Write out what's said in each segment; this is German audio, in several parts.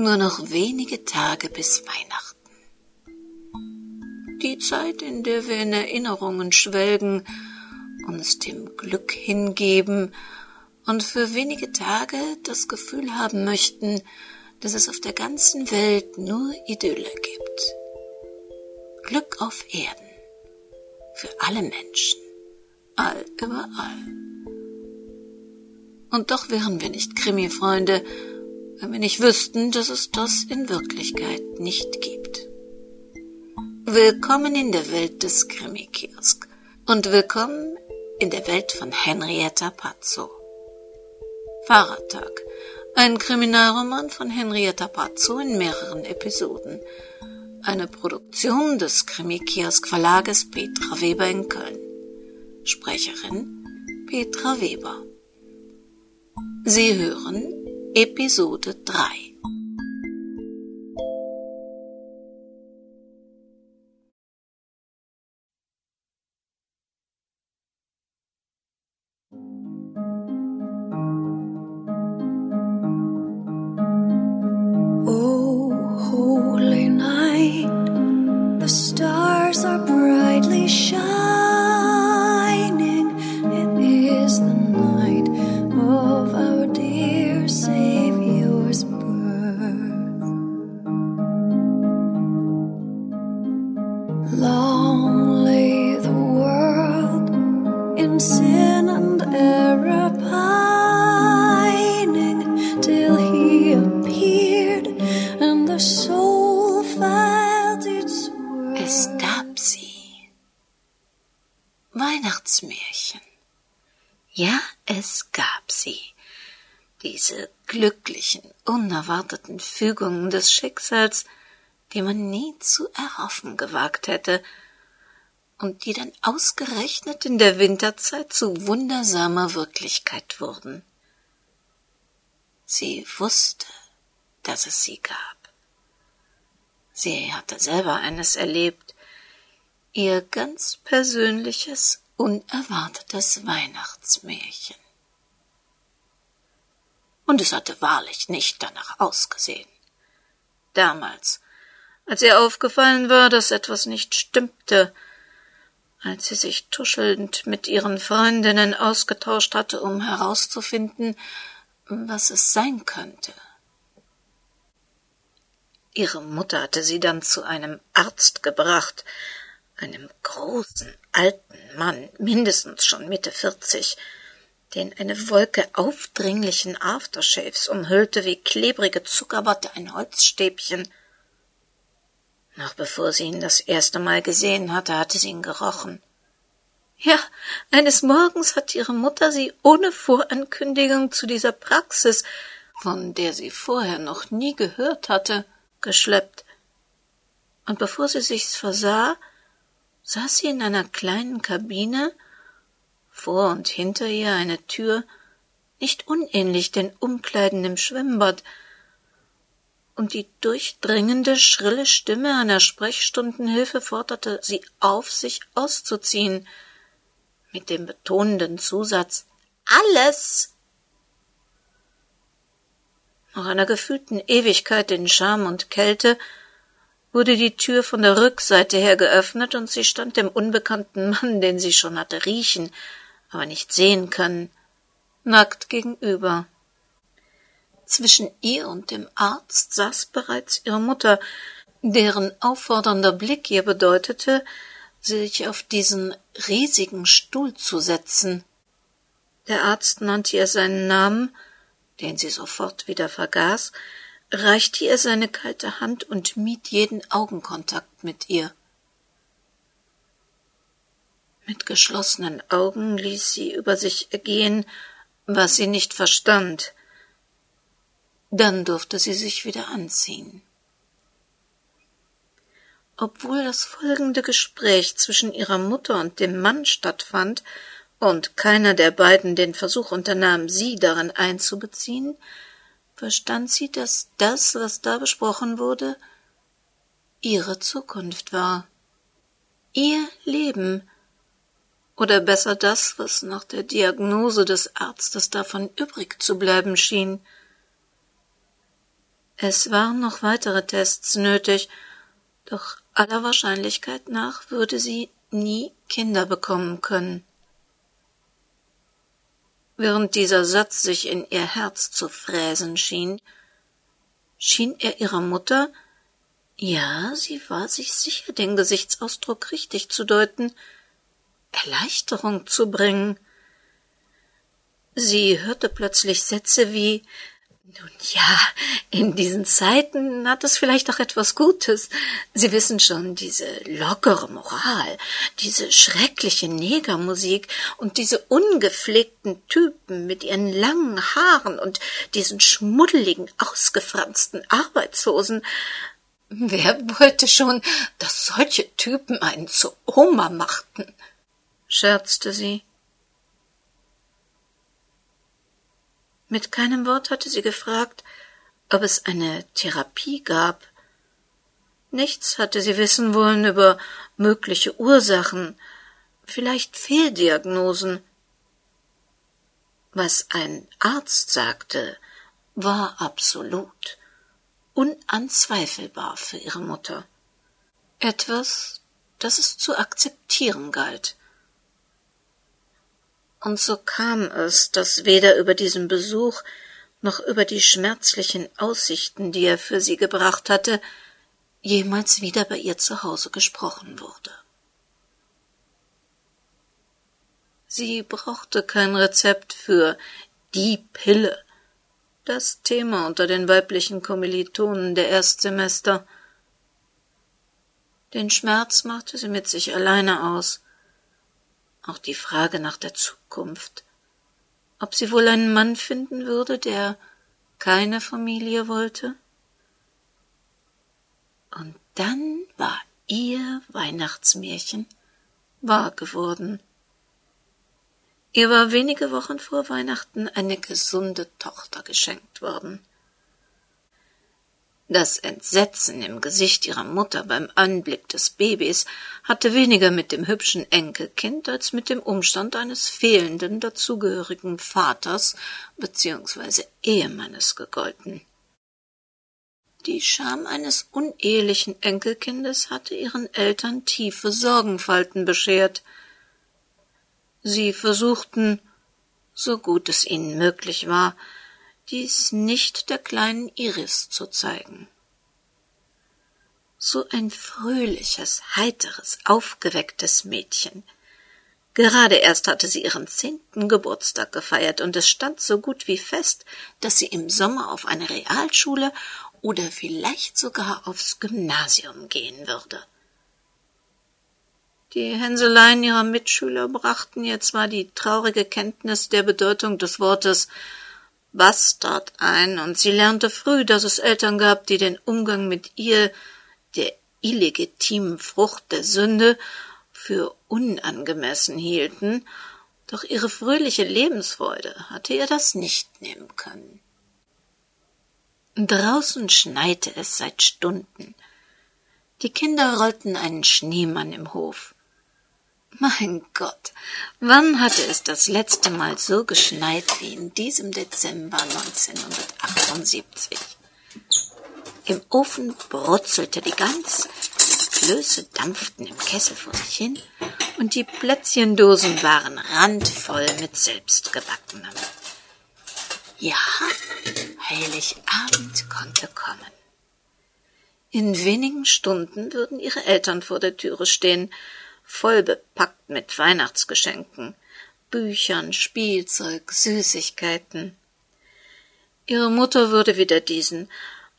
Nur noch wenige Tage bis Weihnachten. Die Zeit, in der wir in Erinnerungen schwelgen, uns dem Glück hingeben und für wenige Tage das Gefühl haben möchten, dass es auf der ganzen Welt nur Idylle gibt. Glück auf Erden. Für alle Menschen. All überall. Und doch wären wir nicht Krimi-Freunde, wenn wir nicht wüssten, dass es das in Wirklichkeit nicht gibt. Willkommen in der Welt des Krimi-Kiosk und willkommen in der Welt von Henrietta Pazzo. Fahrradtag, ein Kriminalroman von Henrietta Pazzo in mehreren Episoden. Eine Produktion des Krimi-Kiosk Verlages Petra Weber in Köln. Sprecherin Petra Weber. Sie hören Episode 3 Weihnachtsmärchen. Ja, es gab sie. Diese glücklichen, unerwarteten Fügungen des Schicksals, die man nie zu erhoffen gewagt hätte, und die dann ausgerechnet in der Winterzeit zu wundersamer Wirklichkeit wurden. Sie wusste, dass es sie gab. Sie hatte selber eines erlebt, ihr ganz persönliches, unerwartetes Weihnachtsmärchen. Und es hatte wahrlich nicht danach ausgesehen. Damals, als ihr aufgefallen war, dass etwas nicht stimmte, als sie sich tuschelnd mit ihren Freundinnen ausgetauscht hatte, um herauszufinden, was es sein könnte. Ihre Mutter hatte sie dann zu einem Arzt gebracht, einem großen, alten Mann, mindestens schon Mitte vierzig, den eine Wolke aufdringlichen Aftershaves umhüllte wie klebrige Zuckerwatte ein Holzstäbchen. Noch bevor sie ihn das erste Mal gesehen hatte, hatte sie ihn gerochen. Ja, eines Morgens hat ihre Mutter sie ohne Vorankündigung zu dieser Praxis, von der sie vorher noch nie gehört hatte, geschleppt. Und bevor sie sich's versah, saß sie in einer kleinen Kabine, vor und hinter ihr eine Tür, nicht unähnlich den Umkleiden im Schwimmbad, und die durchdringende, schrille Stimme einer Sprechstundenhilfe forderte sie auf, sich auszuziehen, mit dem betonenden Zusatz Alles. Nach einer gefühlten Ewigkeit in Scham und Kälte wurde die Tür von der Rückseite her geöffnet und sie stand dem unbekannten Mann, den sie schon hatte riechen, aber nicht sehen können, nackt gegenüber. Zwischen ihr und dem Arzt saß bereits ihre Mutter, deren auffordernder Blick ihr bedeutete, sich auf diesen riesigen Stuhl zu setzen. Der Arzt nannte ihr seinen Namen, den sie sofort wieder vergaß, reichte ihr seine kalte Hand und mied jeden Augenkontakt mit ihr. Mit geschlossenen Augen ließ sie über sich ergehen, was sie nicht verstand. Dann durfte sie sich wieder anziehen. Obwohl das folgende Gespräch zwischen ihrer Mutter und dem Mann stattfand und keiner der beiden den Versuch unternahm, sie darin einzubeziehen, verstand sie, dass das, was da besprochen wurde, ihre Zukunft war, ihr Leben, oder besser das, was nach der Diagnose des Arztes davon übrig zu bleiben schien. Es waren noch weitere Tests nötig, doch aller Wahrscheinlichkeit nach würde sie nie Kinder bekommen können. Während dieser Satz sich in ihr Herz zu fräsen schien, schien er ihrer Mutter, ja, sie war sich sicher, den Gesichtsausdruck richtig zu deuten, Erleichterung zu bringen. Sie hörte plötzlich Sätze wie nun ja, in diesen Zeiten hat es vielleicht auch etwas Gutes. Sie wissen schon, diese lockere Moral, diese schreckliche Negermusik und diese ungepflegten Typen mit ihren langen Haaren und diesen schmuddeligen, ausgefransten Arbeitshosen. Wer wollte schon, dass solche Typen einen zu Oma machten? scherzte sie. Mit keinem Wort hatte sie gefragt, ob es eine Therapie gab. Nichts hatte sie wissen wollen über mögliche Ursachen, vielleicht Fehldiagnosen. Was ein Arzt sagte, war absolut, unanzweifelbar für ihre Mutter. Etwas, das es zu akzeptieren galt. Und so kam es, dass weder über diesen Besuch noch über die schmerzlichen Aussichten, die er für sie gebracht hatte, jemals wieder bei ihr zu Hause gesprochen wurde. Sie brauchte kein Rezept für die Pille, das Thema unter den weiblichen Kommilitonen der Erstsemester. Den Schmerz machte sie mit sich alleine aus, auch die Frage nach der Zukunft, ob sie wohl einen Mann finden würde, der keine Familie wollte. Und dann war ihr Weihnachtsmärchen wahr geworden. Ihr war wenige Wochen vor Weihnachten eine gesunde Tochter geschenkt worden. Das Entsetzen im Gesicht ihrer Mutter beim Anblick des Babys hatte weniger mit dem hübschen Enkelkind als mit dem Umstand eines fehlenden dazugehörigen Vaters bzw. Ehemannes gegolten. Die Scham eines unehelichen Enkelkindes hatte ihren Eltern tiefe Sorgenfalten beschert. Sie versuchten, so gut es ihnen möglich war, dies nicht der kleinen Iris zu zeigen. So ein fröhliches, heiteres, aufgewecktes Mädchen. Gerade erst hatte sie ihren zehnten Geburtstag gefeiert, und es stand so gut wie fest, dass sie im Sommer auf eine Realschule oder vielleicht sogar aufs Gymnasium gehen würde. Die Hänseleien ihrer Mitschüler brachten ihr zwar die traurige Kenntnis der Bedeutung des Wortes Bastard ein, und sie lernte früh, dass es Eltern gab, die den Umgang mit ihr, der illegitimen Frucht der Sünde, für unangemessen hielten, doch ihre fröhliche Lebensfreude hatte ihr das nicht nehmen können. Draußen schneite es seit Stunden. Die Kinder rollten einen Schneemann im Hof. Mein Gott, wann hatte es das letzte Mal so geschneit wie in diesem Dezember 1978? Im Ofen brutzelte die Gans, Klöße dampften im Kessel vor sich hin und die Plätzchendosen waren randvoll mit selbstgebackenem. Ja, Heiligabend konnte kommen. In wenigen Stunden würden ihre Eltern vor der Türe stehen voll bepackt mit Weihnachtsgeschenken, Büchern, Spielzeug, Süßigkeiten. Ihre Mutter würde wieder diesen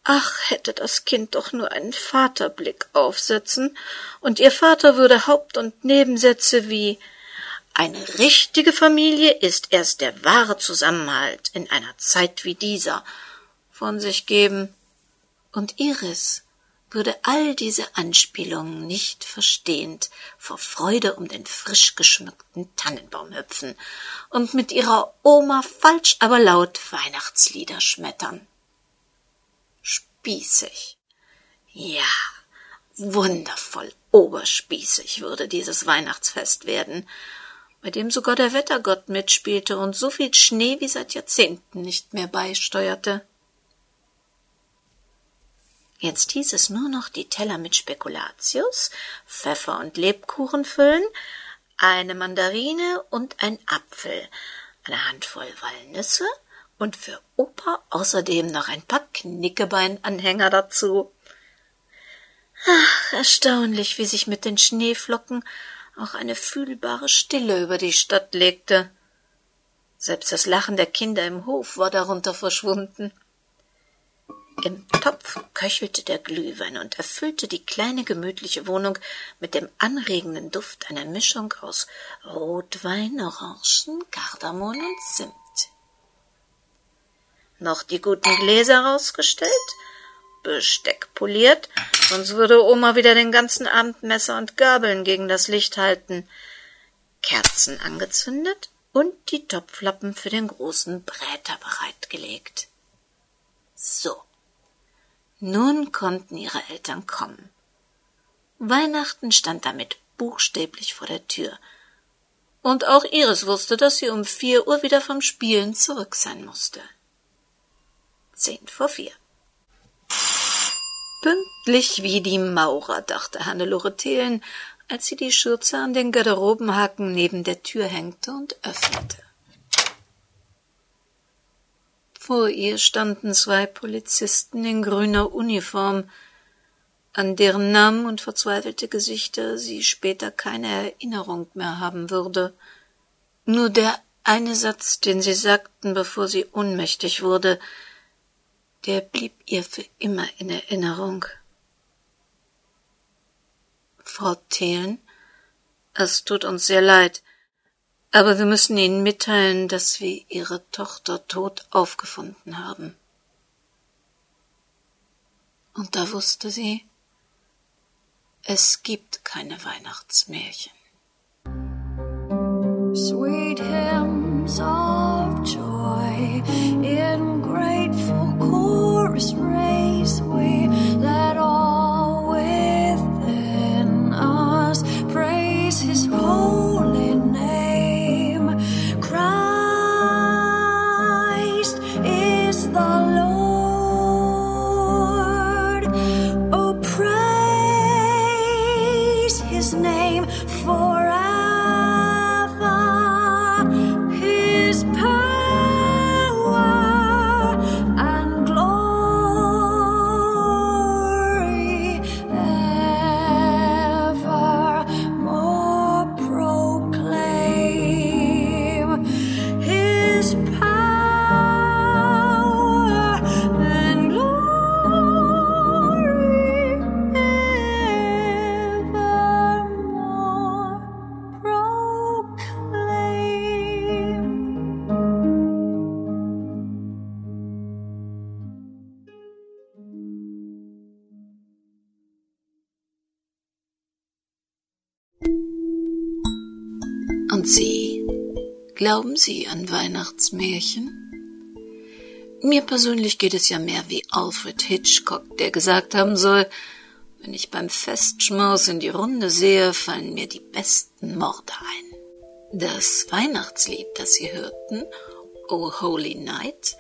Ach, hätte das Kind doch nur einen Vaterblick aufsetzen, und ihr Vater würde Haupt- und Nebensätze wie Eine richtige Familie ist erst der wahre Zusammenhalt in einer Zeit wie dieser von sich geben, und Iris würde all diese Anspielungen nicht verstehend vor Freude um den frisch geschmückten Tannenbaum hüpfen und mit ihrer Oma falsch aber laut Weihnachtslieder schmettern. Spießig. Ja, wundervoll oberspießig würde dieses Weihnachtsfest werden, bei dem sogar der Wettergott mitspielte und so viel Schnee wie seit Jahrzehnten nicht mehr beisteuerte. Jetzt hieß es nur noch die Teller mit Spekulatius, Pfeffer und Lebkuchen füllen, eine Mandarine und ein Apfel, eine Handvoll Walnüsse und für Opa außerdem noch ein paar Knickebeinanhänger dazu. Ach, erstaunlich, wie sich mit den Schneeflocken auch eine fühlbare Stille über die Stadt legte. Selbst das Lachen der Kinder im Hof war darunter verschwunden. Im Topf köchelte der Glühwein und erfüllte die kleine gemütliche Wohnung mit dem anregenden Duft einer Mischung aus Rotwein, Orangen, Kardamom und Zimt. Noch die guten Gläser rausgestellt, Besteck poliert, sonst würde Oma wieder den ganzen Abend Messer und Gabeln gegen das Licht halten, Kerzen angezündet und die Topflappen für den großen Bräter bereitgelegt. So. Nun konnten ihre Eltern kommen. Weihnachten stand damit buchstäblich vor der Tür. Und auch Iris wusste, dass sie um vier Uhr wieder vom Spielen zurück sein musste. Zehn vor vier. Pünktlich wie die Maurer, dachte Hannelore Thelen, als sie die Schürze an den Garderobenhaken neben der Tür hängte und öffnete. Vor ihr standen zwei Polizisten in grüner Uniform, an deren Namen und verzweifelte Gesichter sie später keine Erinnerung mehr haben würde. Nur der eine Satz, den sie sagten, bevor sie ohnmächtig wurde, der blieb ihr für immer in Erinnerung. Frau Thelen, es tut uns sehr leid. Aber wir müssen Ihnen mitteilen, dass wir Ihre Tochter tot aufgefunden haben. Und da wusste sie, es gibt keine Weihnachtsmärchen. Sweet hymns of joy in grateful chorus raise we Und Sie? Glauben Sie an Weihnachtsmärchen? Mir persönlich geht es ja mehr wie Alfred Hitchcock, der gesagt haben soll, wenn ich beim Festschmaus in die Runde sehe, fallen mir die besten Morde ein. Das Weihnachtslied, das Sie hörten, O Holy Night,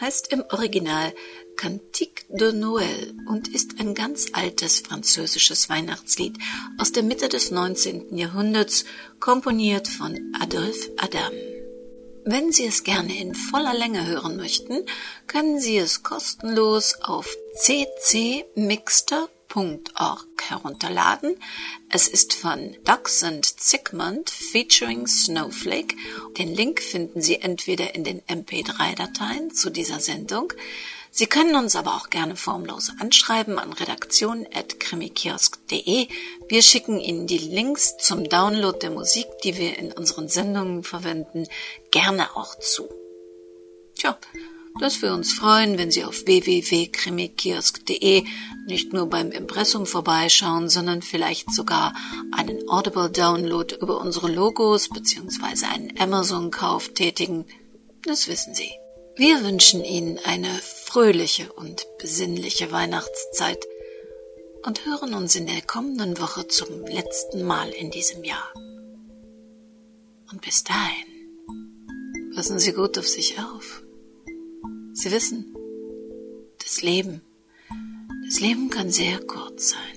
heißt im Original Cantique de Noël und ist ein ganz altes französisches Weihnachtslied aus der Mitte des 19. Jahrhunderts, komponiert von Adolphe Adam. Wenn Sie es gerne in voller Länge hören möchten, können Sie es kostenlos auf ccmixter.org herunterladen. Es ist von Ducks and Zigmund featuring Snowflake. Den Link finden Sie entweder in den MP3-Dateien zu dieser Sendung, Sie können uns aber auch gerne formlos anschreiben an redaktion.krimikiosk.de. Wir schicken Ihnen die Links zum Download der Musik, die wir in unseren Sendungen verwenden, gerne auch zu. Tja, dass wir uns freuen, wenn Sie auf www.krimikiosk.de nicht nur beim Impressum vorbeischauen, sondern vielleicht sogar einen Audible-Download über unsere Logos bzw. einen Amazon-Kauf tätigen. Das wissen Sie. Wir wünschen Ihnen eine fröhliche und besinnliche Weihnachtszeit und hören uns in der kommenden Woche zum letzten Mal in diesem Jahr. Und bis dahin, passen Sie gut auf sich auf. Sie wissen, das Leben, Das Leben kann sehr kurz sein.